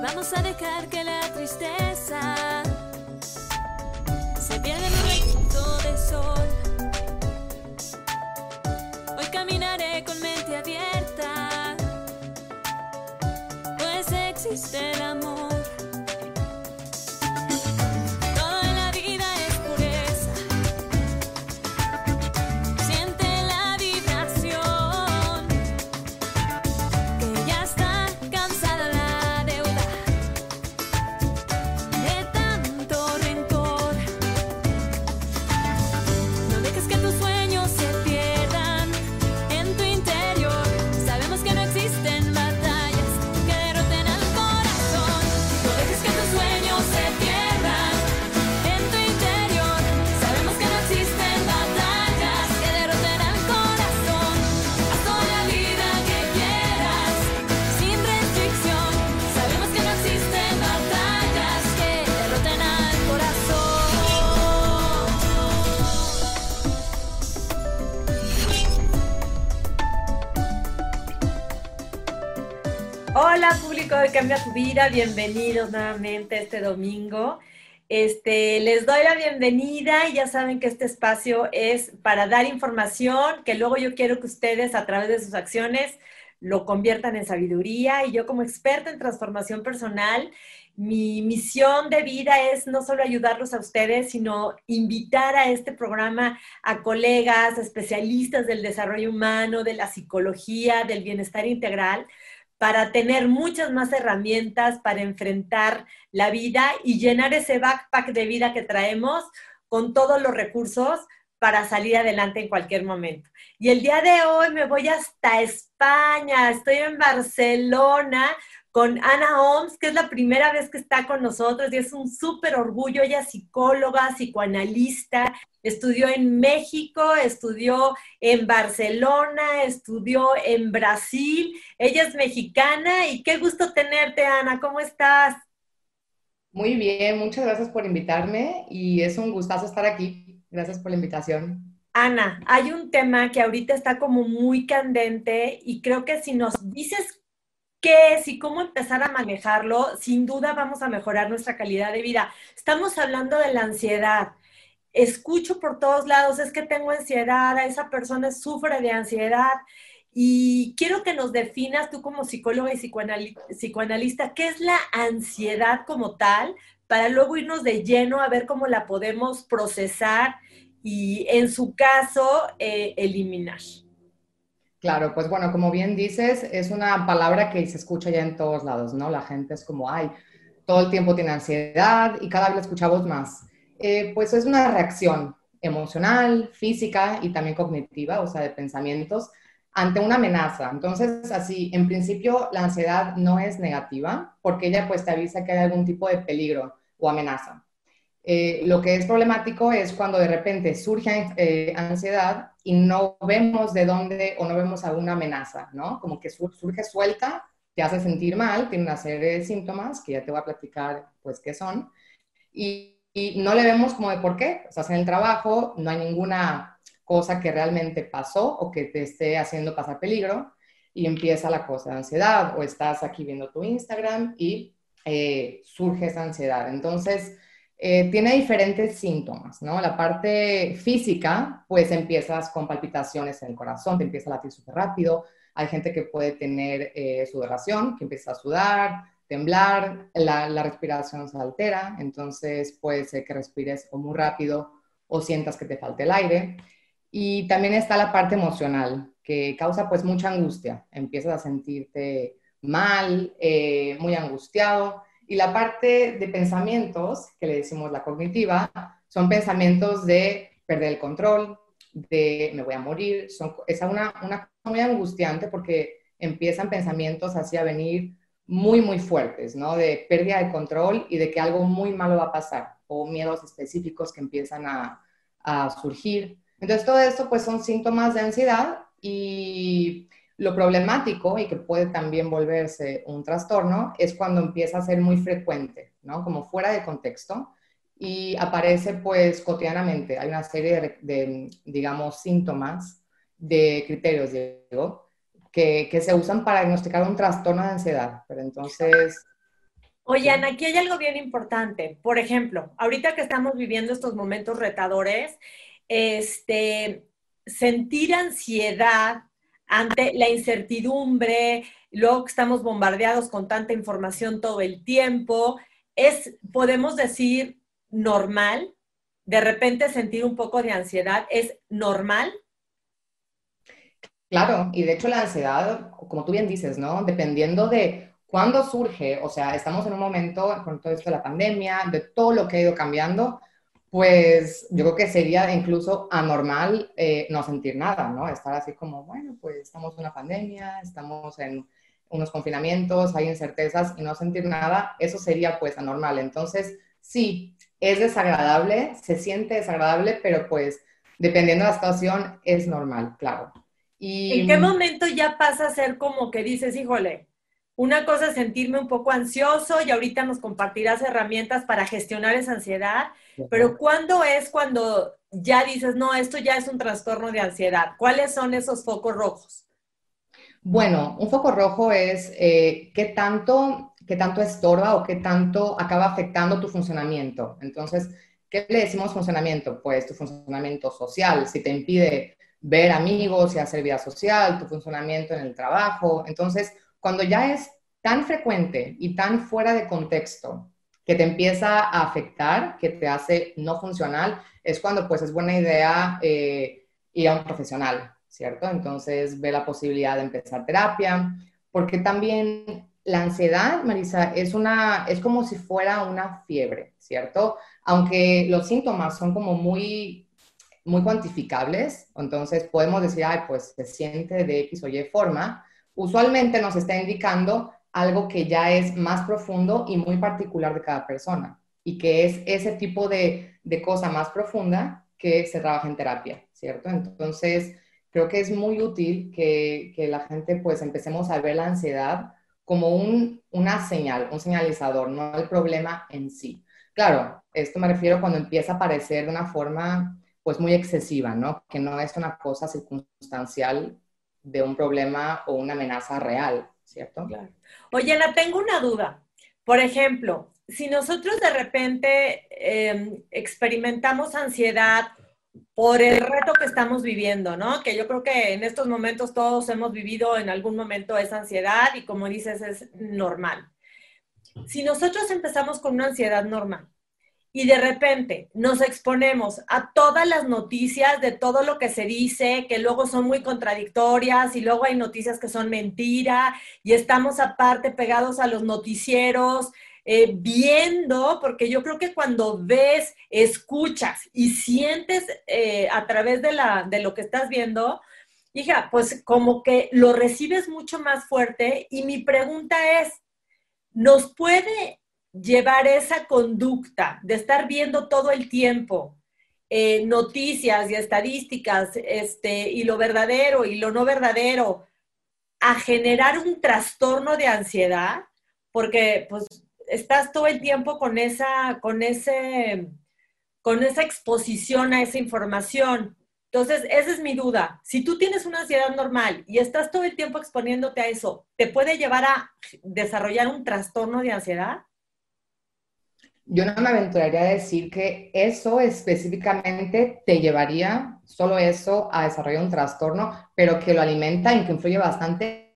Vamos a dejar que la tristeza se pierda en un de sol. De Cambia tu Vida, bienvenidos nuevamente este domingo. Este, les doy la bienvenida y ya saben que este espacio es para dar información que luego yo quiero que ustedes a través de sus acciones lo conviertan en sabiduría y yo como experta en transformación personal, mi misión de vida es no solo ayudarlos a ustedes, sino invitar a este programa a colegas, especialistas del desarrollo humano, de la psicología, del bienestar integral, para tener muchas más herramientas para enfrentar la vida y llenar ese backpack de vida que traemos con todos los recursos para salir adelante en cualquier momento. Y el día de hoy me voy hasta España, estoy en Barcelona con Ana Oms, que es la primera vez que está con nosotros y es un súper orgullo. Ella es psicóloga, psicoanalista, estudió en México, estudió en Barcelona, estudió en Brasil. Ella es mexicana y qué gusto tenerte, Ana. ¿Cómo estás? Muy bien, muchas gracias por invitarme y es un gustazo estar aquí. Gracias por la invitación. Ana, hay un tema que ahorita está como muy candente y creo que si nos dices qué es y cómo empezar a manejarlo, sin duda vamos a mejorar nuestra calidad de vida. Estamos hablando de la ansiedad. Escucho por todos lados, es que tengo ansiedad, a esa persona sufre de ansiedad. Y quiero que nos definas tú como psicóloga y psicoanali- psicoanalista, ¿qué es la ansiedad como tal? Para luego irnos de lleno a ver cómo la podemos procesar y en su caso eh, eliminar. Claro, pues bueno, como bien dices, es una palabra que se escucha ya en todos lados, ¿no? La gente es como, ay, todo el tiempo tiene ansiedad y cada vez la escuchamos más. Eh, pues es una reacción emocional, física y también cognitiva, o sea, de pensamientos ante una amenaza. Entonces, así, en principio, la ansiedad no es negativa porque ella pues te avisa que hay algún tipo de peligro o amenaza. Eh, lo que es problemático es cuando de repente surge eh, ansiedad y no vemos de dónde o no vemos alguna amenaza, ¿no? Como que sur- surge suelta, te hace sentir mal, tiene una serie de síntomas que ya te voy a platicar, pues, qué son, y, y no le vemos como de por qué. O sea, en el trabajo no hay ninguna cosa que realmente pasó o que te esté haciendo pasar peligro y empieza la cosa de ansiedad o estás aquí viendo tu Instagram y eh, surge esa ansiedad. Entonces, eh, tiene diferentes síntomas, ¿no? La parte física, pues empiezas con palpitaciones en el corazón, te empieza a latir súper rápido. Hay gente que puede tener eh, sudoración, que empieza a sudar, temblar, la, respiración se altera, entonces puede ser que respires muy rápido o sientas que te falte el aire. Y también está la parte emocional, que causa pues mucha angustia. Empiezas a sentirte mal, eh, muy angustiado. Y la parte de pensamientos, que le decimos la cognitiva, son pensamientos de perder el control, de me voy a morir. Son, es una, una muy angustiante porque empiezan pensamientos así a venir muy, muy fuertes, ¿no? De pérdida de control y de que algo muy malo va a pasar, o miedos específicos que empiezan a, a surgir. Entonces, todo esto pues son síntomas de ansiedad y lo problemático y que puede también volverse un trastorno es cuando empieza a ser muy frecuente, ¿no? Como fuera de contexto y aparece pues cotidianamente. Hay una serie de, de digamos, síntomas de criterios, digo, que, que, se usan para diagnosticar un trastorno de ansiedad. Pero entonces, Oye, Ana, aquí hay algo bien importante. Por ejemplo, ahorita que estamos viviendo estos momentos retadores, este, sentir ansiedad ante la incertidumbre, luego que estamos bombardeados con tanta información todo el tiempo, es, podemos decir, normal. De repente sentir un poco de ansiedad es normal. Claro, y de hecho la ansiedad, como tú bien dices, ¿no? Dependiendo de ¿Cuándo surge? O sea, estamos en un momento con todo esto de la pandemia, de todo lo que ha ido cambiando, pues yo creo que sería incluso anormal eh, no sentir nada, ¿no? Estar así como, bueno, pues estamos en una pandemia, estamos en unos confinamientos, hay incertezas y no sentir nada, eso sería pues anormal. Entonces, sí, es desagradable, se siente desagradable, pero pues dependiendo de la situación es normal, claro. Y, ¿En qué momento ya pasa a ser como que dices, híjole, una cosa es sentirme un poco ansioso y ahorita nos compartirás herramientas para gestionar esa ansiedad, pero ¿cuándo es cuando ya dices, no, esto ya es un trastorno de ansiedad? ¿Cuáles son esos focos rojos? Bueno, un foco rojo es eh, qué tanto, qué tanto estorba o qué tanto acaba afectando tu funcionamiento. Entonces, ¿qué le decimos funcionamiento? Pues tu funcionamiento social, si te impide ver amigos y hacer vida social, tu funcionamiento en el trabajo. Entonces, cuando ya es tan frecuente y tan fuera de contexto que te empieza a afectar, que te hace no funcional, es cuando pues es buena idea eh, ir a un profesional, ¿cierto? Entonces ve la posibilidad de empezar terapia, porque también la ansiedad, Marisa, es, una, es como si fuera una fiebre, ¿cierto? Aunque los síntomas son como muy, muy cuantificables, entonces podemos decir, ay, pues se siente de X o Y forma, usualmente nos está indicando algo que ya es más profundo y muy particular de cada persona y que es ese tipo de, cosa más profunda que se trabaja en terapia, ¿cierto? Entonces, creo que es muy útil que, la gente pues empecemos a ver la ansiedad como un, una señal, un señalizador, no el problema en sí. Claro, esto me refiero cuando empieza a aparecer de una forma pues muy excesiva, ¿no? Que no es una cosa circunstancial de un problema o una amenaza real, ¿cierto? Claro. Oye, Ana, tengo una duda. Por ejemplo, si nosotros de repente em, experimentamos ansiedad por el reto que estamos viviendo, ¿no? Que yo creo que en estos momentos todos hemos vivido en algún momento esa ansiedad y como dices, es normal. Si nosotros empezamos con una ansiedad normal, y de repente nos exponemos a todas las noticias de todo lo que se dice, que luego son muy contradictorias y luego hay noticias que son mentira y estamos aparte pegados a los noticieros. Eh, viendo, porque yo creo que cuando ves, escuchas y sientes eh, a través de, la, de lo que estás viendo, hija, pues como que lo recibes mucho más fuerte y mi pregunta es, ¿nos puede llevar esa conducta de estar viendo todo el tiempo eh, noticias y estadísticas este, y lo verdadero y lo no verdadero a generar un trastorno de ansiedad, porque pues estás todo el tiempo con esa, con ese, con esa exposición a esa información. Entonces, esa es mi duda. Si tú tienes una ansiedad normal y estás todo el tiempo exponiéndote a eso, ¿te puede llevar a desarrollar un trastorno de ansiedad? Yo no me aventuraría a decir que eso específicamente te llevaría, solo eso, a desarrollar un trastorno, pero que lo alimenta y que influye bastante,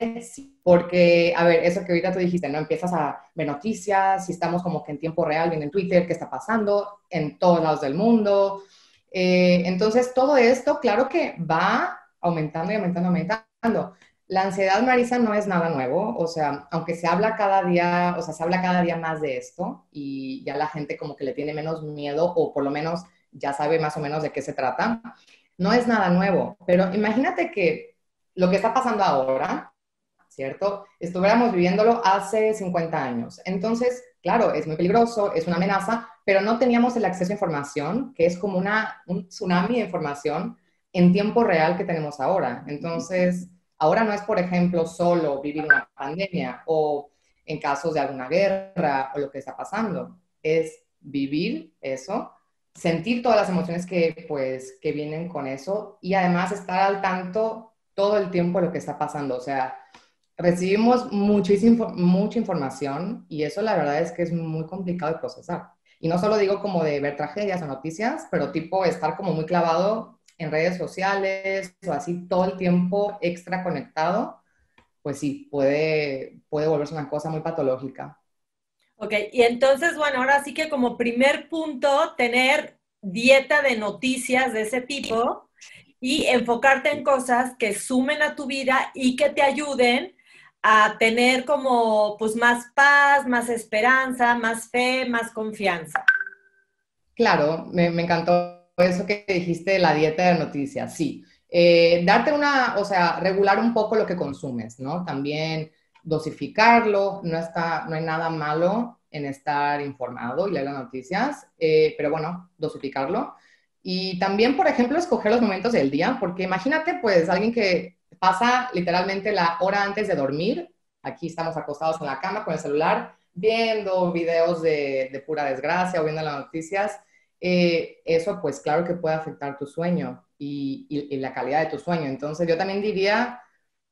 porque, a ver, eso que ahorita tú dijiste, ¿no? Empiezas a ver noticias, si estamos como que en tiempo real viendo en Twitter qué está pasando en todos lados del mundo. Eh, entonces, todo esto, claro que va aumentando y aumentando, aumentando. La ansiedad, Marisa, no es nada nuevo, o sea, aunque se habla cada día, o sea, se habla cada día más de esto y ya la gente como que le tiene menos miedo o por lo menos ya sabe más o menos de qué se trata, no es nada nuevo, pero imagínate que lo que está pasando ahora, ¿cierto? Estuviéramos viviéndolo hace 50 años. Entonces, claro, es muy peligroso, es una amenaza, pero no teníamos el acceso a información, que es como una, un tsunami de información en tiempo real que tenemos ahora. Entonces Ahora no es, por ejemplo, solo vivir una pandemia o en casos de alguna guerra o lo que está pasando, es vivir eso, sentir todas las emociones que, pues, que vienen con eso y además estar al tanto todo el tiempo de lo que está pasando. O sea, recibimos muchísimo, mucha información y eso la verdad es que es muy complicado de procesar. Y no solo digo como de ver tragedias o noticias, pero tipo estar como muy clavado en redes sociales o así todo el tiempo extra conectado, pues sí, puede, puede volverse una cosa muy patológica. Ok, y entonces, bueno, ahora sí que como primer punto, tener dieta de noticias de ese tipo y enfocarte en cosas que sumen a tu vida y que te ayuden a tener como pues más paz, más esperanza, más fe, más confianza. Claro, me, me encantó eso que dijiste de la dieta de noticias, sí. Eh, darte una, o sea, regular un poco lo que consumes, ¿no? También dosificarlo, no, está, no hay nada malo en estar informado y leer las noticias, eh, pero bueno, dosificarlo. Y también, por ejemplo, escoger los momentos del día, porque imagínate, pues, alguien que pasa literalmente la hora antes de dormir. Aquí estamos acostados en la cama con el celular, viendo videos de, pura desgracia o viendo las noticias. Eh, eso, pues, claro que puede afectar tu sueño y, la calidad de tu sueño. Entonces, yo también diría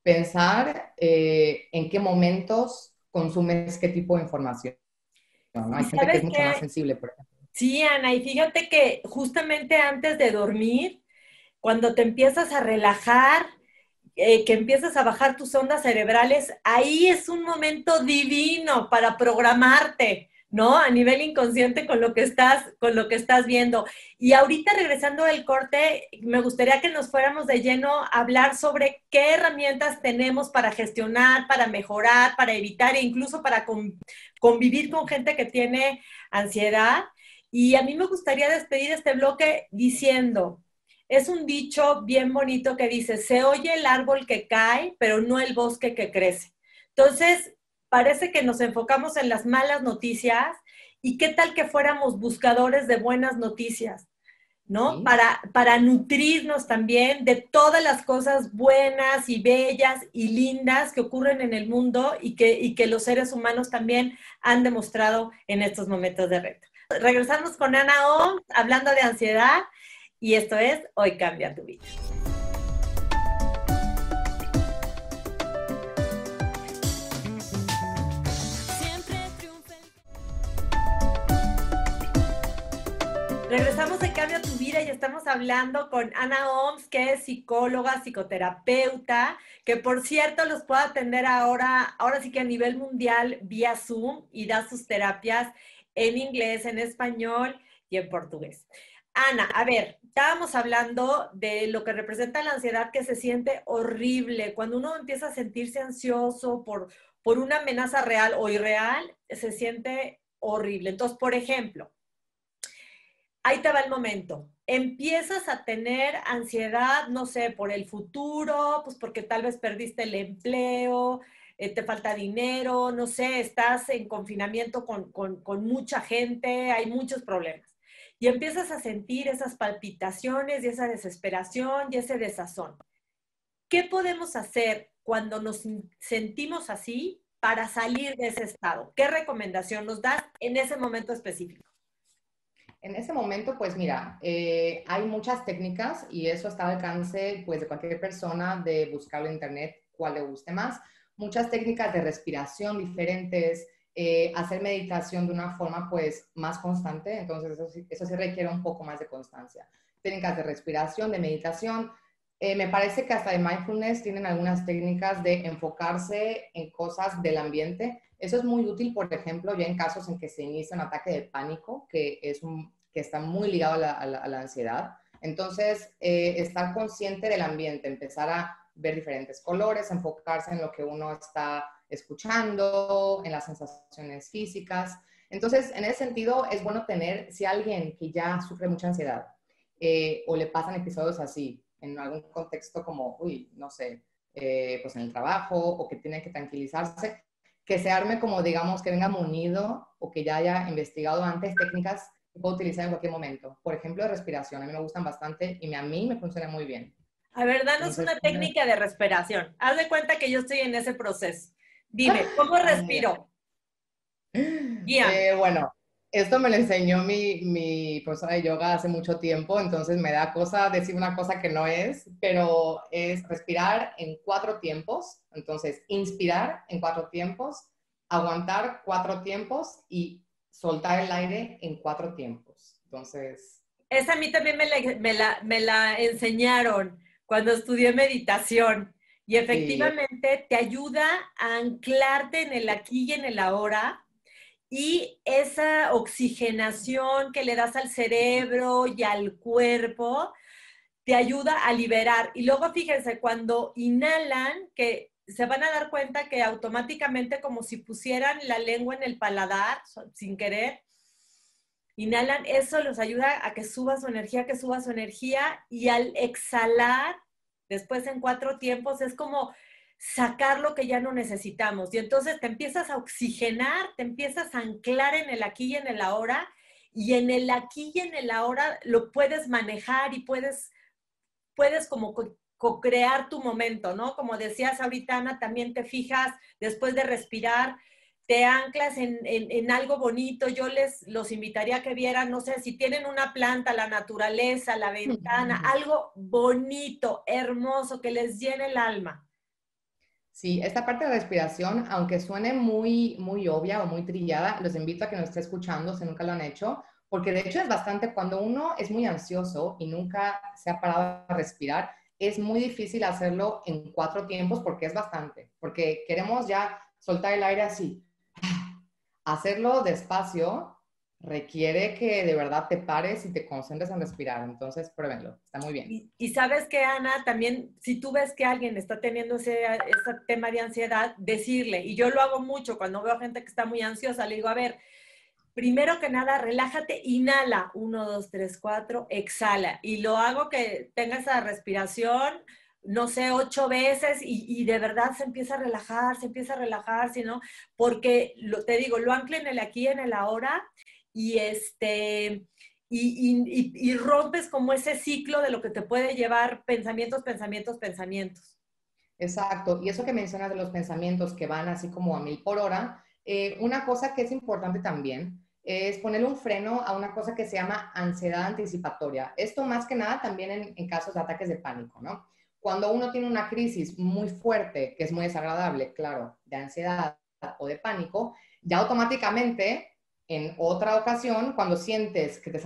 pensar eh, en qué momentos consumes qué tipo de información. Hay gente que es mucho más sensible, por ejemplo. Sí, Ana, y fíjate que justamente antes de dormir, cuando te empiezas a relajar, eh, que empiezas a bajar tus ondas cerebrales, ahí es un momento divino para programarte, ¿no? A nivel inconsciente con lo que estás, con lo que estás viendo. Y ahorita regresando del corte, me gustaría que nos fuéramos de lleno a hablar sobre qué herramientas tenemos para gestionar, para mejorar, para evitar e incluso para convivir con gente que tiene ansiedad. Y a mí me gustaría despedir este bloque diciendo, es un dicho bien bonito que dice, se oye el árbol que cae, pero no el bosque que crece. Entonces, parece que nos enfocamos en las malas noticias y qué tal que fuéramos buscadores de buenas noticias, ¿no? Para, para nutrirnos también de todas las cosas buenas y bellas y lindas que ocurren en el mundo y que, y que los seres humanos también han demostrado en estos momentos de reto. Regresamos con Ana O, hablando de ansiedad y esto es Hoy Cambia tu Vida. Regresamos de Cambia tu vida y estamos hablando con Ana Oms, que es psicóloga, psicoterapeuta, que por cierto los puede atender ahora, ahora sí que a nivel mundial vía Zoom y da sus terapias en inglés, en español y en portugués. Ana, a ver, estábamos hablando de lo que representa la ansiedad que se siente horrible. Cuando uno empieza a sentirse ansioso por, por una amenaza real o irreal, se siente horrible. Entonces, por ejemplo, ahí te va el momento. Empiezas a tener ansiedad, no sé, por el futuro, pues porque tal vez perdiste el empleo, eh, te falta dinero, no sé, estás en confinamiento con, con mucha gente, hay muchos problemas y empiezas a sentir esas palpitaciones y esa desesperación y ese desazón. ¿Qué podemos hacer cuando nos sentimos así para salir de ese estado? ¿Qué recomendación nos das en ese momento específico? En ese momento, pues mira, eh, hay muchas técnicas y eso está al alcance pues, de cualquier persona de buscarlo en internet, cuál le guste más. Muchas técnicas de respiración diferentes, eh, hacer meditación de una forma pues más constante, entonces eso sí, requiere un poco más de constancia. Técnicas de respiración, de meditación, eh, me parece que hasta de mindfulness tienen algunas técnicas de enfocarse en cosas del ambiente. Eso es muy útil, por ejemplo, ya en casos en que se inicia un ataque de pánico, que, es un, que está muy ligado a la, ansiedad. Entonces, eh, estar consciente del ambiente, empezar a ver diferentes colores, enfocarse en lo que uno está escuchando, en las sensaciones físicas. Entonces, en ese sentido, es bueno tener, si alguien que ya sufre mucha ansiedad eh, o le pasan episodios así, en algún contexto como, uy, no sé, eh, pues en el trabajo o que tiene que tranquilizarse, que se arme como, digamos, que venga munido o que ya haya investigado antes técnicas que pueda utilizar en cualquier momento. Por ejemplo, de respiración, a mí me gustan bastante y a mí me funciona muy bien. A ver, danos una técnica de respiración. Haz de cuenta que yo estoy en ese proceso. Dime, ¿cómo respiro? Eh, bueno, esto me lo enseñó mi, mi profesora de yoga hace mucho tiempo, entonces me da cosa decir una cosa que no es, pero es respirar en cuatro tiempos. Entonces, inspirar en cuatro tiempos, aguantar cuatro tiempos y soltar el aire en cuatro tiempos. Entonces... Esa a mí también me la, me la, me la enseñaron cuando estudié meditación. Y efectivamente te ayuda a anclarte en el aquí y en el ahora y esa oxigenación que le das al cerebro y al cuerpo te ayuda a liberar. Y luego fíjense, cuando inhalan, que se van a dar cuenta que automáticamente como si pusieran la lengua en el paladar sin querer, inhalan, eso los ayuda a que suba su energía, que suba su energía y al exhalar después en cuatro tiempos, es como sacar lo que ya no necesitamos. Y entonces te empiezas a oxigenar, te empiezas a anclar en el aquí y en el ahora, y en el aquí y en el ahora lo puedes manejar y puedes, puedes como co-crear tu momento, ¿no? Como decías ahorita, Ana, también te fijas después de respirar, te anclas en, algo bonito. Yo les los invitaría a que vieran, no sé, si tienen una planta, la naturaleza, la ventana, algo bonito, hermoso, que les llene el alma. Sí, esta parte de respiración, aunque suene muy, muy obvia o muy trillada, los invito a que nos esté escuchando si nunca lo han hecho, porque de hecho es bastante, cuando uno es muy ansioso y nunca se ha parado a respirar, es muy difícil hacerlo en cuatro tiempos porque es bastante, porque queremos ya soltar el aire así, hacerlo despacio requiere que de verdad te pares y te concentres en respirar. Entonces, pruébenlo. Está muy bien. Y, sabes que, Ana, también si tú ves que alguien está teniendo ese, tema de ansiedad, decirle, y yo lo hago mucho cuando veo gente que está muy ansiosa, le digo, a ver, primero que nada, relájate, inhala, uno, dos, tres, cuatro, exhala. Y lo hago que tenga esa respiración no sé, ocho veces y, de verdad se empieza a relajar, se empieza a relajar, ¿no? Porque te digo, lo ancla en el aquí, en el ahora y este... Y, y, rompes como ese ciclo de lo que te puede llevar pensamientos, pensamientos, pensamientos. Exacto. Y eso que mencionas de los pensamientos que van así como a mil por hora, eh, una cosa que es importante también es ponerle un freno a una cosa que se llama ansiedad anticipatoria. Esto más que nada también en, en casos de ataques de pánico, ¿no? Cuando uno tiene una crisis muy fuerte, que es muy desagradable, claro, de ansiedad o de pánico, ya automáticamente en otra ocasión, cuando sientes que te,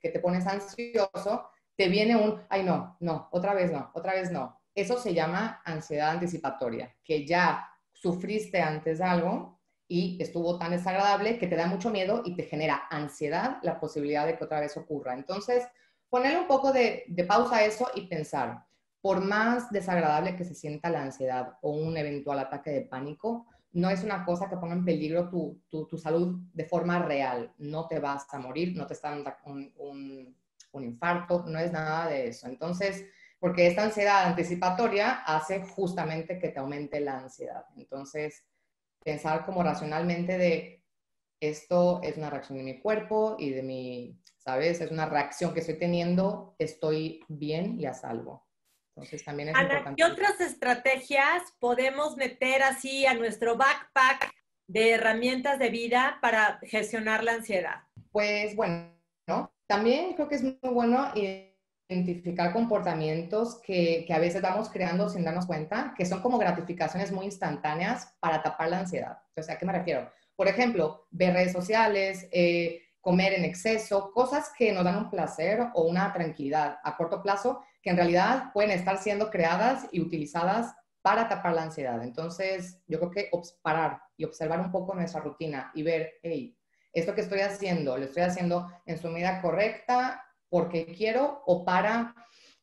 que, te pones ansioso, te viene un, ay no, no, otra vez no, otra vez no. Eso se llama ansiedad anticipatoria, que ya sufriste antes algo y estuvo tan desagradable que te da mucho miedo y te genera ansiedad la posibilidad de que otra vez ocurra. Entonces, ponerle un poco de, de pausa a eso y pensar, por más desagradable que se sienta la ansiedad o un eventual ataque de pánico, no es una cosa que ponga en peligro tu, tu, salud de forma real. No te vas a morir, no te está dando un, un, un, infarto, no es nada de eso. Entonces, porque esta ansiedad anticipatoria hace justamente que te aumente la ansiedad. Entonces, pensar como racionalmente de esto es una reacción de mi cuerpo y de mi, ¿sabes? Es una reacción que estoy teniendo, estoy bien y a salvo. Entonces también es Ana, ¿qué otras estrategias podemos meter así a nuestro backpack de herramientas de vida para gestionar la ansiedad? Pues bueno, también creo que es muy bueno identificar comportamientos que, que, a veces vamos creando sin darnos cuenta, que son como gratificaciones muy instantáneas para tapar la ansiedad. O sea, ¿a qué me refiero? Por ejemplo, ver redes sociales, eh, comer en exceso, cosas que nos dan un placer o una tranquilidad a corto plazo, que en realidad pueden estar siendo creadas y utilizadas para tapar la ansiedad. Entonces, yo creo que parar y observar un poco nuestra rutina y ver, hey, esto que estoy haciendo, lo estoy haciendo en su medida correcta porque quiero o para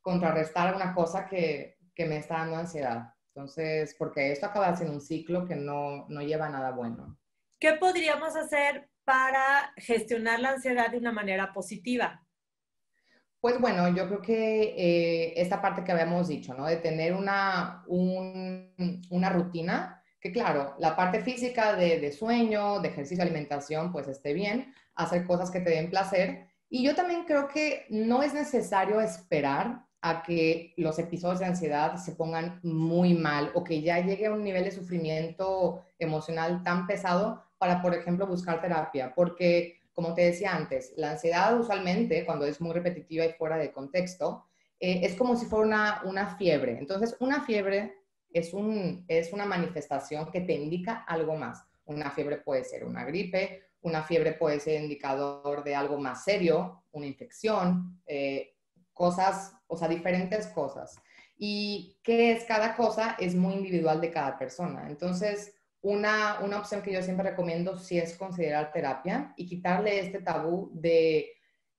contrarrestar una cosa que, que me está dando ansiedad. Entonces, porque esto acaba siendo un ciclo que no, no lleva a nada bueno. ¿Qué podríamos hacer para gestionar la ansiedad de una manera positiva? Pues bueno, yo creo que eh, esta parte que habíamos dicho, ¿no? De tener una, una rutina, que claro, la parte física de, de, sueño, de ejercicio, alimentación, pues esté bien, hacer cosas que te den placer. Y yo también creo que no es necesario esperar a que los episodios de ansiedad se pongan muy mal o que ya llegue a un nivel de sufrimiento emocional tan pesado para, por ejemplo, buscar terapia, porque como te decía antes, la ansiedad usualmente, cuando es muy repetitiva y fuera de contexto, eh, es como si fuera una, fiebre. Entonces, una fiebre es una manifestación que te indica algo más. Una fiebre puede ser una gripe, una fiebre puede ser indicador de algo más serio, una infección, eh, cosas, o sea, diferentes cosas. Y qué es cada cosa es muy individual de cada persona. Entonces, una, una opción que yo siempre recomiendo sí es considerar terapia y quitarle este tabú de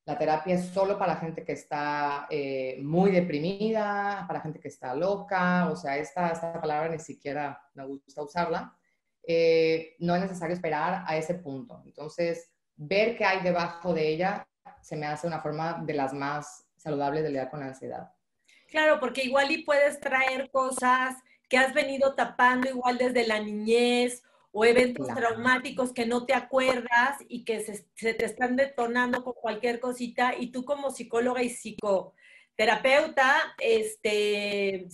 la terapia es solo para la gente que está eh, muy deprimida, para gente que está loca, o sea, esta, esta palabra ni siquiera me gusta usarla. Eh, no es necesario esperar a ese punto. Entonces, ver qué hay debajo de ella se me hace una forma de las más saludables de lidiar con la ansiedad. Claro, porque igual y puedes traer cosas que has venido tapando igual desde la niñez o eventos traumáticos que no te acuerdas y que se, te están detonando con cualquier cosita y tú como psicóloga y psicoterapeuta, este,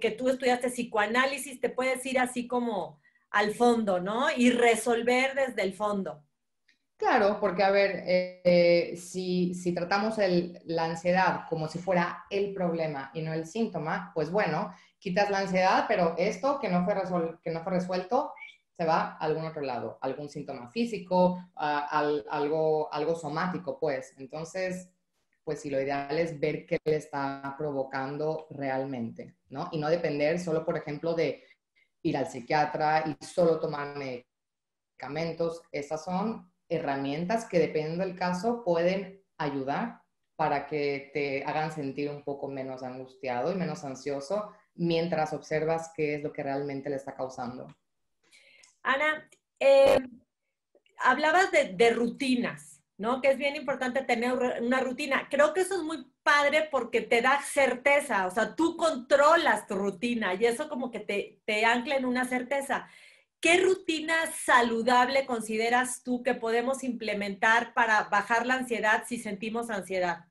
que tú estudiaste psicoanálisis, te puedes ir así como al fondo, ¿no? Y resolver desde el fondo. Claro, porque a ver, eh, si, si, tratamos el, la ansiedad como si fuera el problema y no el síntoma, pues bueno, quitas la ansiedad, pero esto que no fue, que no fue resuelto se va a algún otro lado, algún síntoma físico, algo, algo somático, pues. Entonces, pues sí, lo ideal es ver qué le está provocando realmente, ¿no? Y no depender solo, por ejemplo, de ir al psiquiatra y solo tomar medicamentos. Esas son herramientas que, dependiendo del caso, pueden ayudar para que te hagan sentir un poco menos angustiado y menos ansioso mientras observas qué es lo que realmente le está causando. Ana, eh, hablabas de, rutinas, ¿no? Que es bien importante tener una rutina. Creo que eso es muy padre porque te da certeza, o sea, tú controlas tu rutina y eso como que te, te ancla en una certeza. ¿Qué rutina saludable consideras tú que podemos implementar para bajar la ansiedad si sentimos ansiedad?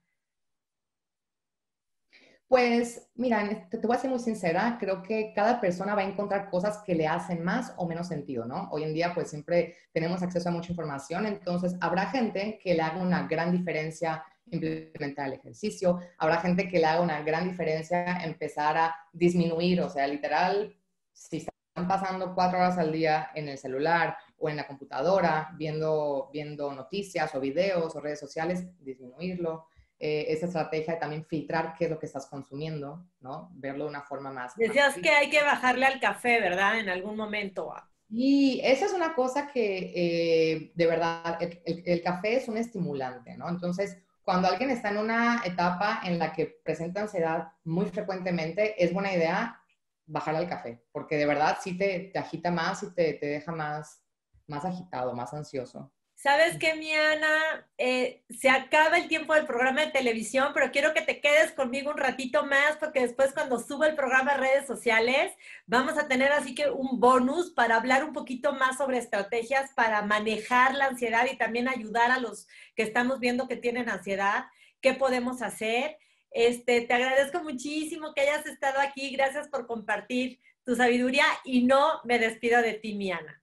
Pues mira, te, voy a ser muy sincera, creo que cada persona va a encontrar cosas que le hacen más o menos sentido, ¿no? Hoy en día pues siempre tenemos acceso a mucha información, entonces habrá gente que le haga una gran diferencia implementar el ejercicio, habrá gente que le haga una gran diferencia empezar a disminuir, o sea, literal, si están pasando cuatro horas al día en el celular o en la computadora viendo, viendo noticias o videos o redes sociales, disminuirlo eh, esa estrategia de también filtrar qué es lo que estás consumiendo, ¿no? Verlo de una forma más... Decías que hay que bajarle al café, ¿verdad? En algún momento. Y esa es una cosa que, eh, de verdad, el, café es un estimulante, ¿no? Entonces, cuando alguien está en una etapa en la que presenta ansiedad muy frecuentemente, es buena idea bajar al café, porque de verdad sí te, te agita más y te, te deja más, más agitado, más ansioso. ¿Sabes qué, mi Ana? Eh, se acaba el tiempo del programa de televisión, pero quiero que te quedes conmigo un ratito más porque después cuando suba el programa a redes sociales vamos a tener así que un bonus para hablar un poquito más sobre estrategias para manejar la ansiedad y también ayudar a los que estamos viendo que tienen ansiedad, qué podemos hacer. Este, te agradezco muchísimo que hayas estado aquí, gracias por compartir tu sabiduría y no me despido de ti, mi Ana.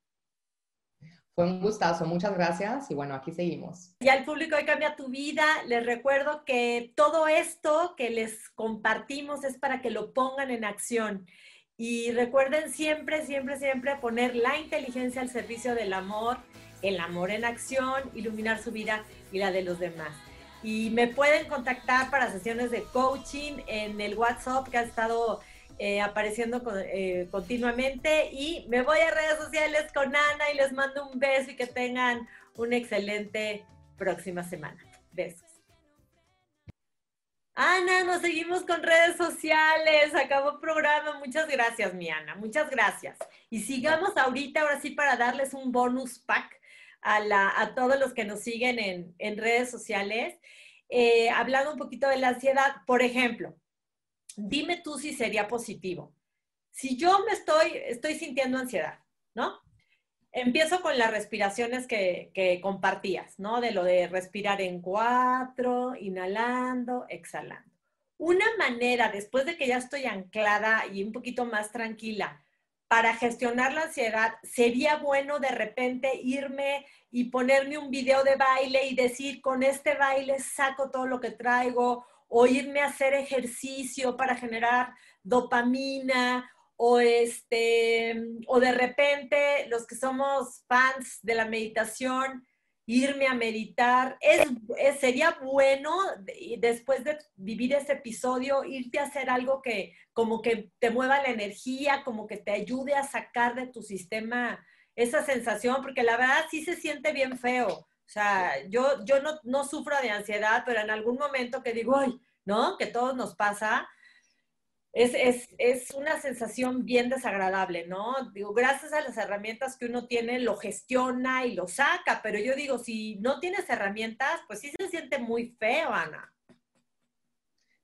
Un gustazo, muchas gracias y bueno, aquí seguimos. Y al público de Cambia tu Vida, les recuerdo que todo esto que les compartimos es para que lo pongan en acción. Y recuerden siempre, siempre, siempre poner la inteligencia al servicio del amor, el amor en acción, iluminar su vida y la de los demás. Y me pueden contactar para sesiones de coaching en el WhatsApp que ha estado eh, apareciendo eh, continuamente y me voy a redes sociales con Ana y les mando un beso y que tengan una excelente próxima semana. Besos. Ana, nos seguimos con redes sociales, acabó el programa, muchas gracias mi Ana, muchas gracias. Y sigamos ahorita, ahora sí, para darles un bonus pack a, todos los que nos siguen en, en redes sociales, eh, hablando un poquito de la ansiedad, por ejemplo, dime tú si sería positivo. Si yo me estoy, estoy sintiendo ansiedad, ¿no? Empiezo con las respiraciones que, que compartías, ¿no? De lo de respirar en cuatro, inhalando, exhalando. Una manera, después de que ya estoy anclada y un poquito más tranquila, para gestionar la ansiedad, sería bueno de repente irme y ponerme un video de baile y decir, con este baile saco todo lo que traigo, o irme a hacer ejercicio para generar dopamina, o este, o de repente los que somos fans de la meditación, irme a meditar. Es, sería bueno después de vivir ese episodio, irte a hacer algo que como que te mueva la energía, como que te ayude a sacar de tu sistema esa sensación, porque la verdad sí se siente bien feo. O sea, yo, yo no, no sufro de ansiedad, pero en algún momento que digo, ay, ¿no? Que todos nos pasa, es, una sensación bien desagradable, ¿no? Digo, gracias a las herramientas que uno tiene, lo gestiona y lo saca, pero yo digo, si no tienes herramientas, pues sí se siente muy feo, Ana.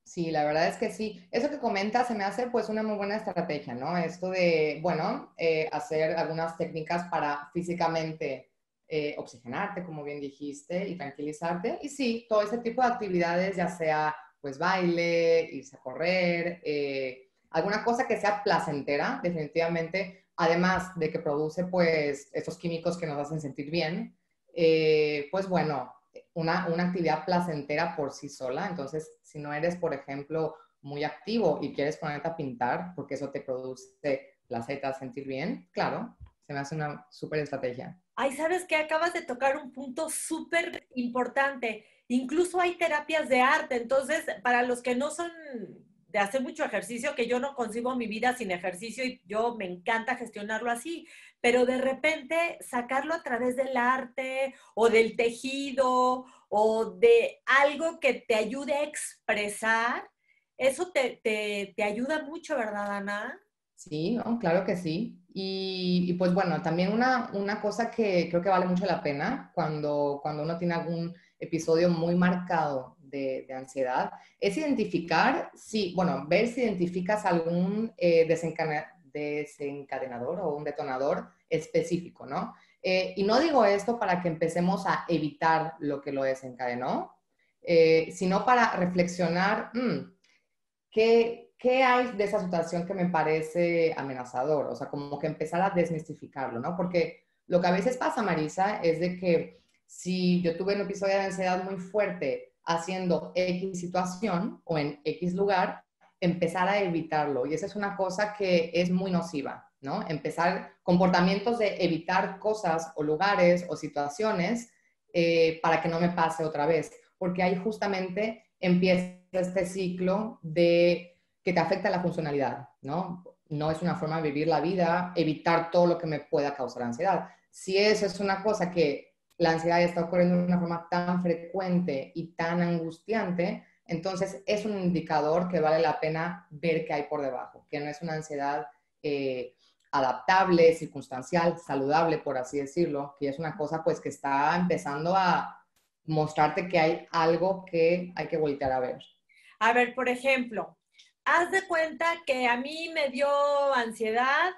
Sí, la verdad es que sí. Eso que comentas se me hace pues una muy buena estrategia, ¿no? Esto de, bueno, eh, hacer algunas técnicas para físicamente eh, oxigenarte, como bien dijiste, y tranquilizarte. Y sí, todo ese tipo de actividades, ya sea pues baile, irse a correr, eh, alguna cosa que sea placentera, definitivamente, además de que produce pues estos químicos que nos hacen sentir bien, eh, pues bueno, una, una actividad placentera por sí sola. Entonces, si no eres, por ejemplo, muy activo y quieres ponerte a pintar porque eso te produce placer y sentir bien, claro, se me hace una súper estrategia. Ay, ¿sabes qué? Acabas de tocar un punto súper importante. Incluso hay terapias de arte. Entonces, para los que no son de hacer mucho ejercicio, que yo no concibo mi vida sin ejercicio y yo me encanta gestionarlo así, pero de repente sacarlo a través del arte o del tejido o de algo que te ayude a expresar, eso te, te ayuda mucho, ¿verdad, Ana? Sí, claro que sí. Y, pues bueno, también una, una, cosa que creo que vale mucho la pena cuando, cuando uno tiene algún episodio muy marcado de, de ansiedad es identificar, si, bueno, ver si identificas algún eh, desencadenador o un detonador específico, ¿no? Eh, y no digo esto para que empecemos a evitar lo que lo desencadenó, eh, sino para reflexionar, mm, ¿qué, ¿qué hay de esa situación que me parece amenazador? O sea, como que empezar a desmistificarlo, ¿no? Porque lo que a veces pasa, Marisa, es de que si yo tuve un episodio de ansiedad muy fuerte haciendo X situación o en X lugar, empezar a evitarlo. Y esa es una cosa que es muy nociva, ¿no? Empezar comportamientos de evitar cosas o lugares o situaciones eh, para que no me pase otra vez. Porque ahí justamente empieza este ciclo de que te afecta la funcionalidad, ¿no? No es una forma de vivir la vida, evitar todo lo que me pueda causar ansiedad. Si eso es una cosa que la ansiedad está ocurriendo de una forma tan frecuente y tan angustiante, entonces es un indicador que vale la pena ver qué hay por debajo, que no es una ansiedad eh, adaptable, circunstancial, saludable, por así decirlo, que es una cosa pues que está empezando a mostrarte que hay algo que hay que voltear a ver. A ver, por ejemplo, haz de cuenta que a mí me dio ansiedad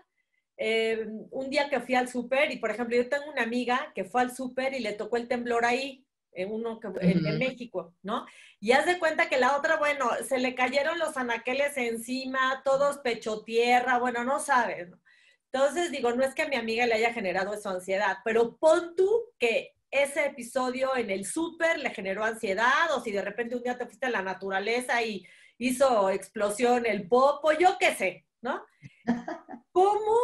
eh, un día que fui al súper y, por ejemplo, yo tengo una amiga que fue al súper y le tocó el temblor ahí, en uno que, en, México, ¿no? Y haz de cuenta que la otra, bueno, se le cayeron los anaqueles encima, todos pecho tierra, bueno, no sabes, ¿no? Entonces, digo, no es que a mi amiga le haya generado esa ansiedad, pero pon tú que ese episodio en el súper le generó ansiedad o si de repente un día te fuiste a la naturaleza y hizo explosión el popo, yo qué sé, ¿no? ¿Cómo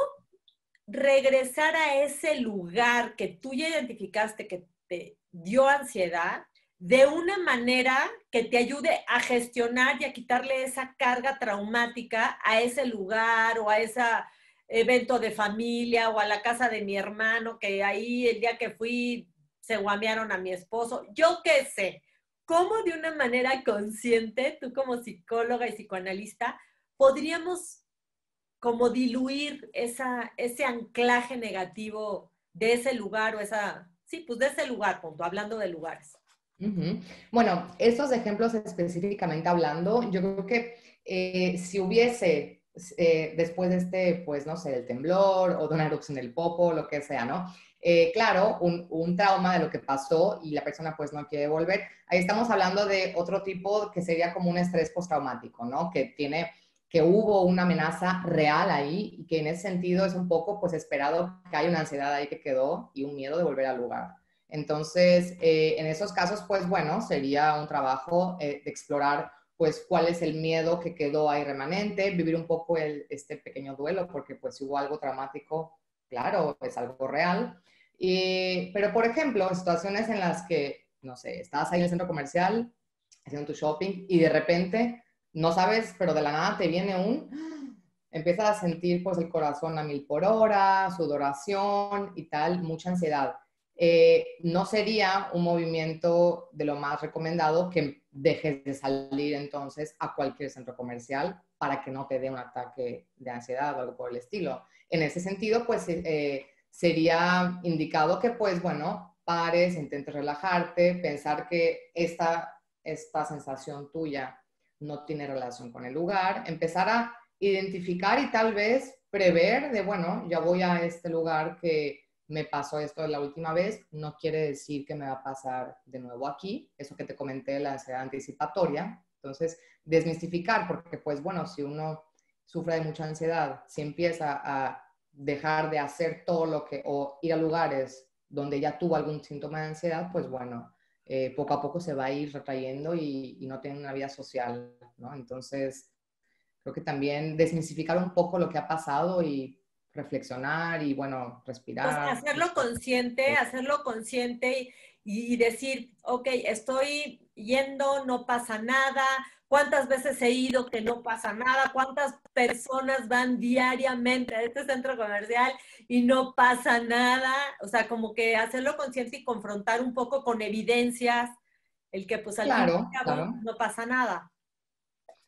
regresar a ese lugar que tú ya identificaste que te dio ansiedad de una manera que te ayude a gestionar y a quitarle esa carga traumática a ese lugar o a ese evento de familia o a la casa de mi hermano, que ahí el día que fui se guamearon a mi esposo, yo qué sé. ¿Cómo de una manera consciente, tú como psicóloga y psicoanalista, podríamos como diluir ese anclaje negativo de ese lugar o esa, sí, pues de ese lugar, punto, hablando de lugares? Bueno, estos ejemplos específicamente hablando, yo creo que eh, si hubiese eh, después de este, pues no sé, el temblor o de una erupción del popo, lo que sea, ¿no? Eh, claro, un, trauma de lo que pasó y la persona pues no quiere volver. Ahí estamos hablando de otro tipo que sería como un estrés postraumático, ¿no? Que tiene que hubo una amenaza real ahí y que en ese sentido es un poco pues esperado que hay una ansiedad ahí que quedó y un miedo de volver al lugar. Entonces, eh, en esos casos, pues bueno, sería un trabajo eh, de explorar pues cuál es el miedo que quedó ahí remanente, vivir un poco el, este pequeño duelo, porque pues si hubo algo traumático, claro, es algo real. Y, pero, por ejemplo, situaciones en las que, no sé, estás ahí en el centro comercial haciendo tu shopping y de repente no sabes, pero de la nada te viene un, empiezas a sentir pues el corazón a mil por hora, sudoración y tal, mucha ansiedad. Eh, no sería un movimiento de lo más recomendado que dejes de salir entonces a cualquier centro comercial para que no te dé un ataque de ansiedad o algo por el estilo. En ese sentido, pues eh, sería indicado que, pues bueno, pares, intentes relajarte, pensar que esta, esta sensación tuya no tiene relación con el lugar, empezar a identificar y tal vez prever de, bueno, ya voy a este lugar que me pasó esto la última vez, no quiere decir que me va a pasar de nuevo aquí, eso que te comenté, la ansiedad anticipatoria. Entonces, desmistificar, porque pues bueno, si uno sufre de mucha ansiedad, si empieza a dejar de hacer todo lo que, o ir a lugares donde ya tuvo algún síntoma de ansiedad, pues bueno, eh, poco a poco se va a ir retrayendo y, y no tiene una vida social, ¿no? Entonces, creo que también desmitificar un poco lo que ha pasado y reflexionar y bueno, respirar. Pues hacerlo consciente, hacerlo consciente y, y, decir, ok, estoy yendo, no pasa nada. ¿Cuántas veces he ido que no pasa nada? ¿Cuántas personas van diariamente a este centro comercial y no pasa nada? O sea, como que hacerlo consciente y confrontar un poco con evidencias el que pues al claro, claro. no pasa nada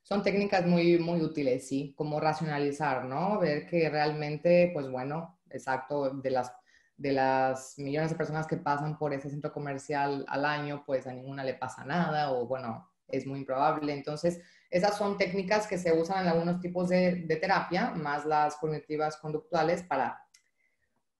son técnicas muy, muy útiles, sí, como racionalizar, ¿no? Ver que realmente, pues bueno, exacto, de las, de las millones de personas que pasan por ese centro comercial al año, pues a ninguna le pasa nada o bueno, es muy improbable. Entonces, esas son técnicas que se usan en algunos tipos de, de terapia, más las cognitivas conductuales para,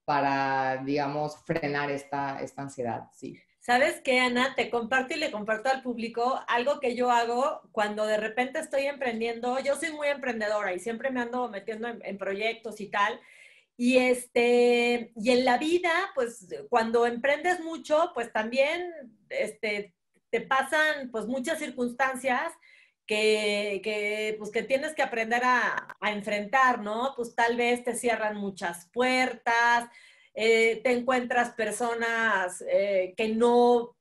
para digamos, frenar esta, esta ansiedad, sí. ¿Sabes qué, Ana? Te comparto y le comparto al público algo que yo hago cuando de repente estoy emprendiendo. Yo soy muy emprendedora y siempre me ando metiendo en, en, proyectos y tal. Y, este, y en la vida, pues cuando emprendes mucho, pues también este, te pasan pues muchas circunstancias que, que, pues, que tienes que aprender a, a enfrentar, ¿no? Pues tal vez te cierran muchas puertas, eh, te encuentras personas eh, que no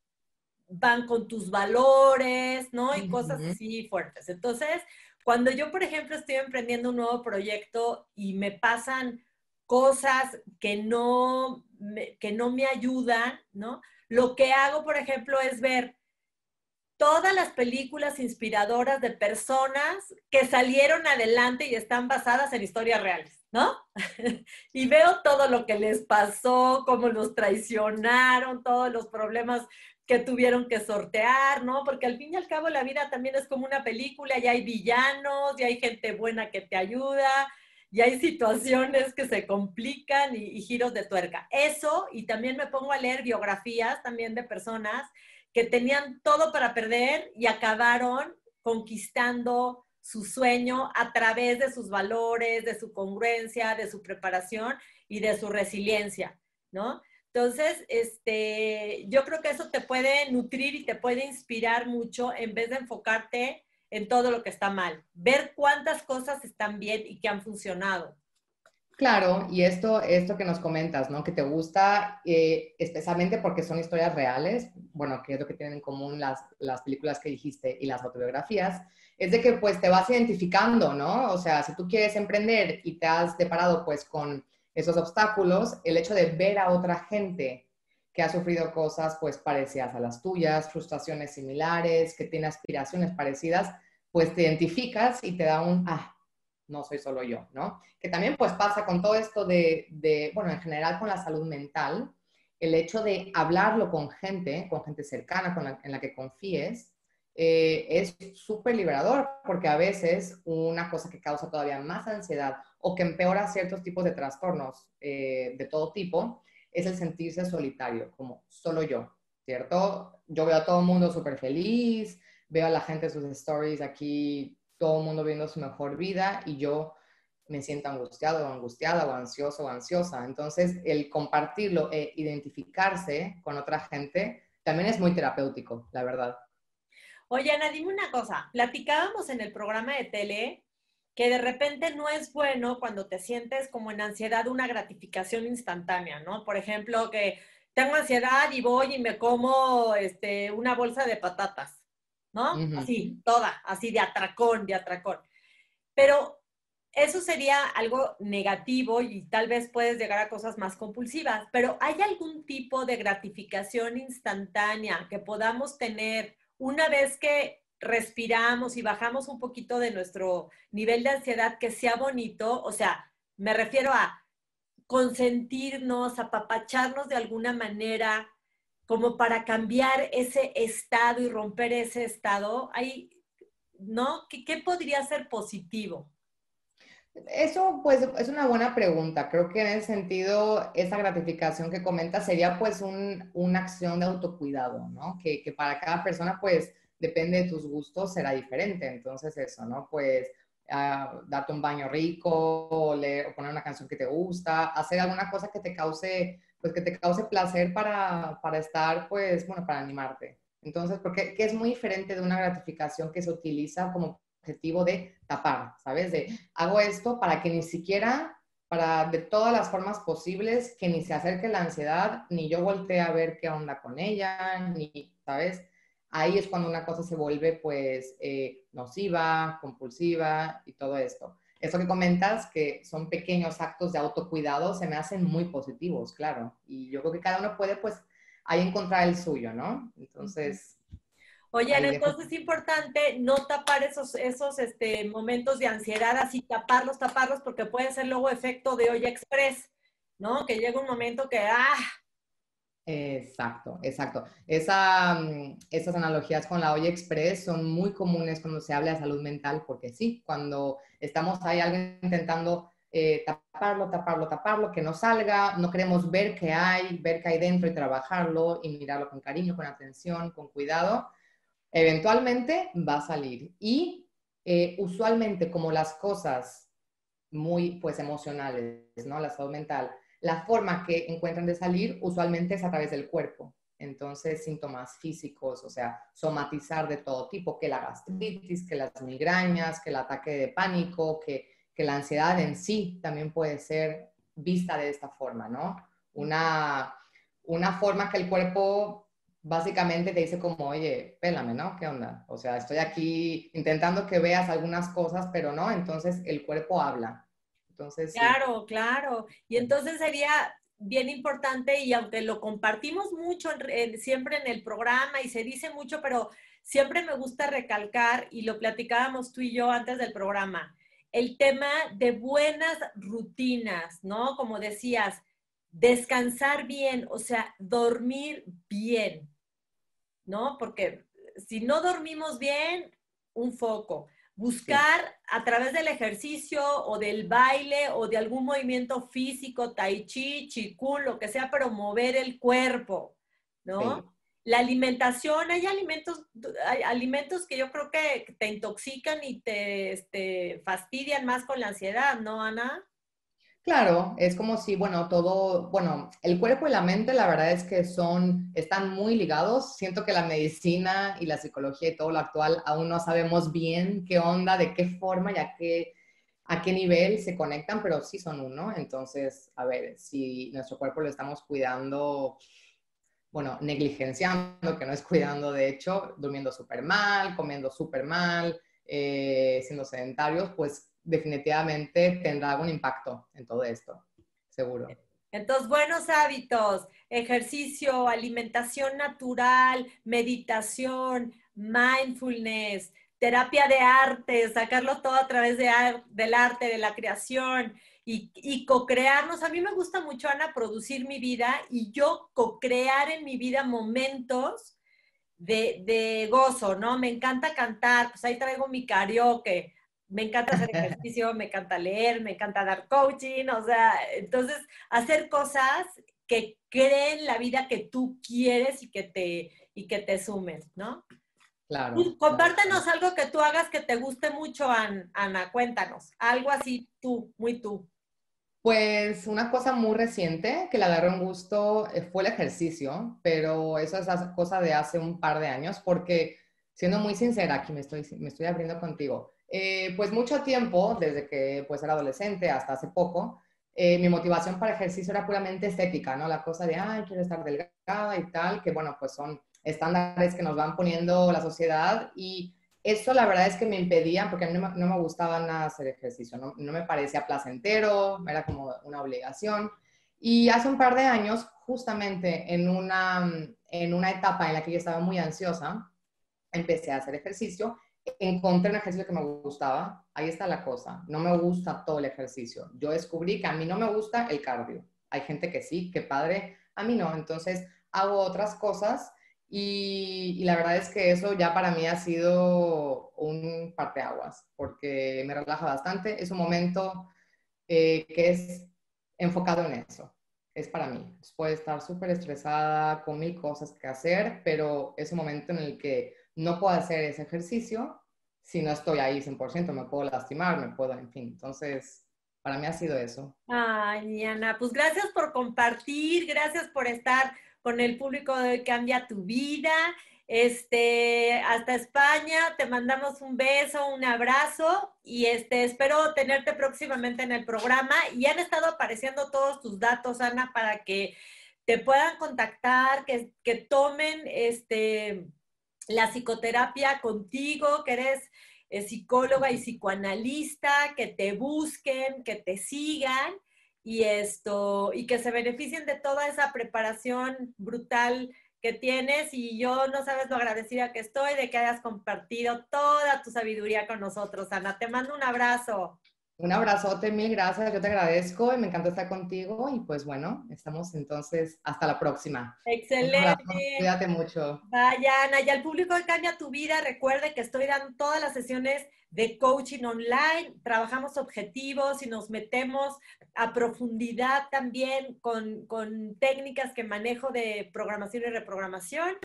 van con tus valores, ¿no? Y cosas así fuertes. Entonces, cuando yo, por ejemplo, estoy emprendiendo un nuevo proyecto y me pasan cosas que no me, que no me ayudan, ¿no? Lo que hago, por ejemplo, es ver todas las películas inspiradoras de personas que salieron adelante y están basadas en historias reales, ¿no? y veo todo lo que les pasó, cómo los traicionaron, todos los problemas que tuvieron que sortear, ¿no? Porque al fin y al cabo la vida también es como una película, y hay villanos, y hay gente buena que te ayuda, y hay situaciones que se complican y, y giros de tuerca. Eso, y también me pongo a leer biografías también de personas que tenían todo para perder y acabaron conquistando su sueño a través de sus valores, de su congruencia, de su preparación y de su resiliencia, ¿no? Entonces, este, yo creo que eso te puede nutrir y te puede inspirar mucho en vez de enfocarte en todo lo que está mal. Ver cuántas cosas están bien y que han funcionado. Claro, y esto, esto que nos comentas, ¿no? Que te gusta, eh, especialmente porque son historias reales, bueno, que es lo que tienen en común las, las películas que dijiste y las autobiografías, es de que pues te vas identificando, ¿no? O sea, si tú quieres emprender y te has deparado pues con esos obstáculos, el hecho de ver a otra gente que ha sufrido cosas pues parecidas a las tuyas, frustraciones similares, que tiene aspiraciones parecidas, pues te identificas y te da un, ah, no soy solo yo, ¿no? Que también pues pasa con todo esto de, de, bueno, en general con la salud mental, el hecho de hablarlo con gente, con gente cercana, con la, en la que confíes, eh, es súper liberador porque a veces una cosa que causa todavía más ansiedad o que empeora ciertos tipos de trastornos eh, de todo tipo es el sentirse solitario, como solo yo, ¿cierto? Yo veo a todo el mundo súper feliz, veo a la gente sus stories aquí todo el mundo viendo su mejor vida y yo me siento angustiado o angustiada o ansioso o ansiosa. Entonces, el compartirlo e identificarse con otra gente también es muy terapéutico, la verdad. Oye, Ana, dime una cosa. Platicábamos en el programa de tele que de repente no es bueno cuando te sientes como en ansiedad una gratificación instantánea, ¿no? Por ejemplo, que tengo ansiedad y voy y me como este, una bolsa de patatas, ¿no? Así, toda, así de atracón, de atracón. Pero eso sería algo negativo y tal vez puedes llegar a cosas más compulsivas, pero ¿hay algún tipo de gratificación instantánea que podamos tener una vez que respiramos y bajamos un poquito de nuestro nivel de ansiedad que sea bonito? O sea, me refiero a consentirnos, apapacharnos de alguna manera, como para cambiar ese estado y romper ese estado. Hay, ¿no? ¿Qué, podría ser positivo? Eso pues es una buena pregunta. Creo que en ese sentido, esa gratificación que comentas sería pues un, una acción de autocuidado, ¿no? Que, que, para cada persona pues depende de tus gustos, será diferente. Entonces eso, ¿no? Pues uh, darte un baño rico, o, leer, o poner una canción que te gusta, hacer alguna cosa que te cause, pues que te cause placer para, para estar, pues, bueno, para animarte. Entonces, porque que es muy diferente de una gratificación que se utiliza como objetivo de tapar, ¿sabes? De hago esto para que ni siquiera, para de todas las formas posibles, que ni se acerque la ansiedad, ni yo voltee a ver qué onda con ella, ni, ¿sabes? Ahí es cuando una cosa se vuelve pues eh, nociva, compulsiva y todo esto. Eso que comentas, que son pequeños actos de autocuidado, se me hacen muy positivos, claro. Y yo creo que cada uno puede pues ahí encontrar el suyo, ¿no? Entonces... Oye, entonces es importante no tapar esos, esos este, momentos de ansiedad, así taparlos, taparlos, porque puede ser luego efecto de olla express, ¿no? Que llega un momento que, ah. Exacto, exacto. Esa, mm, esas analogías con la olla express son muy comunes cuando se habla de salud mental, porque sí, cuando estamos ahí alguien intentando eh, taparlo, taparlo, taparlo, que no salga, no queremos ver qué hay, ver qué hay dentro y trabajarlo y mirarlo con cariño, con atención, con cuidado eventualmente va a salir. Y eh, usualmente como las cosas muy pues emocionales, ¿no? La salud mental, la forma que encuentran de salir usualmente es a través del cuerpo. Entonces, síntomas físicos, o sea, somatizar de todo tipo, que la gastritis, que las migrañas, que el ataque de pánico, que, que la ansiedad en sí también puede ser vista de esta forma, ¿no? Una, una forma que el cuerpo básicamente te dice como, oye, pélame, ¿no? ¿Qué onda? O sea, estoy aquí intentando que veas algunas cosas, pero no, entonces el cuerpo habla. Entonces, claro, claro. Y entonces sería bien importante y aunque lo compartimos mucho siempre en el programa y se dice mucho, pero siempre me gusta recalcar y lo platicábamos tú y yo antes del programa, el tema de buenas rutinas, ¿no? Como decías, descansar bien, o sea, dormir bien. ¿no? Porque si no dormimos bien, un foco. Buscar a través del ejercicio o del baile o de algún movimiento físico, tai chi, chikun, lo que sea, pero mover el cuerpo, ¿no? La alimentación, hay alimentos, hay alimentos que yo creo que te intoxican y te este, fastidian más con la ansiedad, ¿no, Ana? Claro, es como si, bueno, todo, bueno, el cuerpo y la mente, la verdad es que son, están muy ligados. Siento que la medicina y la psicología y todo lo actual aún no sabemos bien qué onda, de qué forma y a qué, a qué nivel se conectan, pero sí son uno. Entonces, a ver, si nuestro cuerpo lo estamos cuidando, bueno, negligenciando, que no es cuidando, de hecho, durmiendo súper mal, comiendo súper mal, eh, siendo sedentarios, pues definitivamente tendrá algún impacto en todo esto, seguro. Entonces, buenos hábitos, ejercicio, alimentación natural, meditación, mindfulness, terapia de arte, sacarlo todo a través de del arte, de la creación y, y co-crearnos. A mí me gusta mucho, Ana, producir mi vida y yo co-crear en mi vida momentos de, de, gozo, ¿no? Me encanta cantar, pues ahí traigo mi karaoke me encanta hacer ejercicio, me encanta leer, me encanta dar coaching, o sea, entonces hacer cosas que creen la vida que tú quieres y que te, y que te sumen, ¿no? Claro. Pues, compártenos algo que tú hagas que te guste mucho, Ana. Cuéntanos. Algo así tú, muy tú. Pues una cosa muy reciente que le agarró un gusto eh, fue el ejercicio, pero eso es cosa de hace un par de años, porque siendo muy sincera, aquí me estoy, me estoy abriendo contigo, eh, pues mucho tiempo, desde que pues era adolescente hasta hace poco, eh, mi motivación para ejercicio era puramente estética, ¿no? La cosa de, ay, quiero estar delgada y tal, que bueno, pues son estándares que nos van poniendo la sociedad y eso la verdad es que me impedía, porque a mí no, me gustaba nada hacer ejercicio, no, no, me parecía placentero, era como una obligación. Y hace un par de años, justamente en una, en una etapa en la que yo estaba muy ansiosa, empecé a hacer ejercicio, encontré un ejercicio que me gustaba, ahí está la cosa, no me gusta todo el ejercicio. Yo descubrí que a mí no me gusta el cardio. Hay gente que sí, que padre, a mí no. Entonces hago otras cosas y, la verdad es que eso ya para mí ha sido un parteaguas, porque me relaja bastante. Es un momento eh, que es enfocado en eso. Es para mí. Puede estar súper estresada con mil cosas que hacer, pero es un momento en el que no puedo hacer ese ejercicio si no estoy ahí 100%, me puedo lastimar, me puedo, en fin. Entonces, para mí ha sido eso. Ay, Ana, pues gracias por compartir, gracias por estar con el público de Cambia tu Vida. Este, hasta España, te mandamos un beso, un abrazo y este, espero tenerte próximamente en el programa. Y han estado apareciendo todos tus datos, Ana, para que te puedan contactar, que, que tomen este, la psicoterapia contigo, que eres eh, psicóloga y psicoanalista, que te busquen, que te sigan y esto, y que se beneficien de toda esa preparación brutal que tienes y yo no sabes lo agradecida que estoy de que hayas compartido toda tu sabiduría con nosotros, Ana. Te mando un abrazo. Un abrazote, mil gracias, yo te agradezco y me encanta estar contigo y pues bueno, estamos entonces hasta la próxima. Excelente. Cuídate mucho. Vayan, y al público de Cambia tu Vida, recuerde que estoy dando todas las sesiones de coaching online, trabajamos objetivos y nos metemos a profundidad también con, con técnicas que manejo de programación y reprogramación.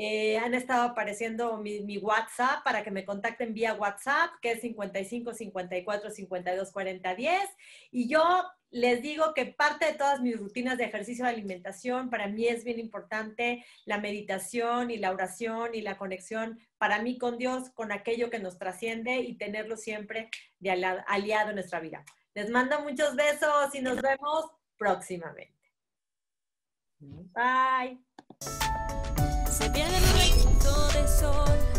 Eh, han estado apareciendo mi, WhatsApp para que me contacten vía WhatsApp, que es 55 54 52 40 10. Y yo les digo que parte de todas mis rutinas de ejercicio de alimentación, para mí es bien importante la meditación y la oración y la conexión para mí con Dios, con aquello que nos trasciende y tenerlo siempre de aliado en nuestra vida. Les mando muchos besos y nos vemos próximamente. Bye. Se pierde el de sol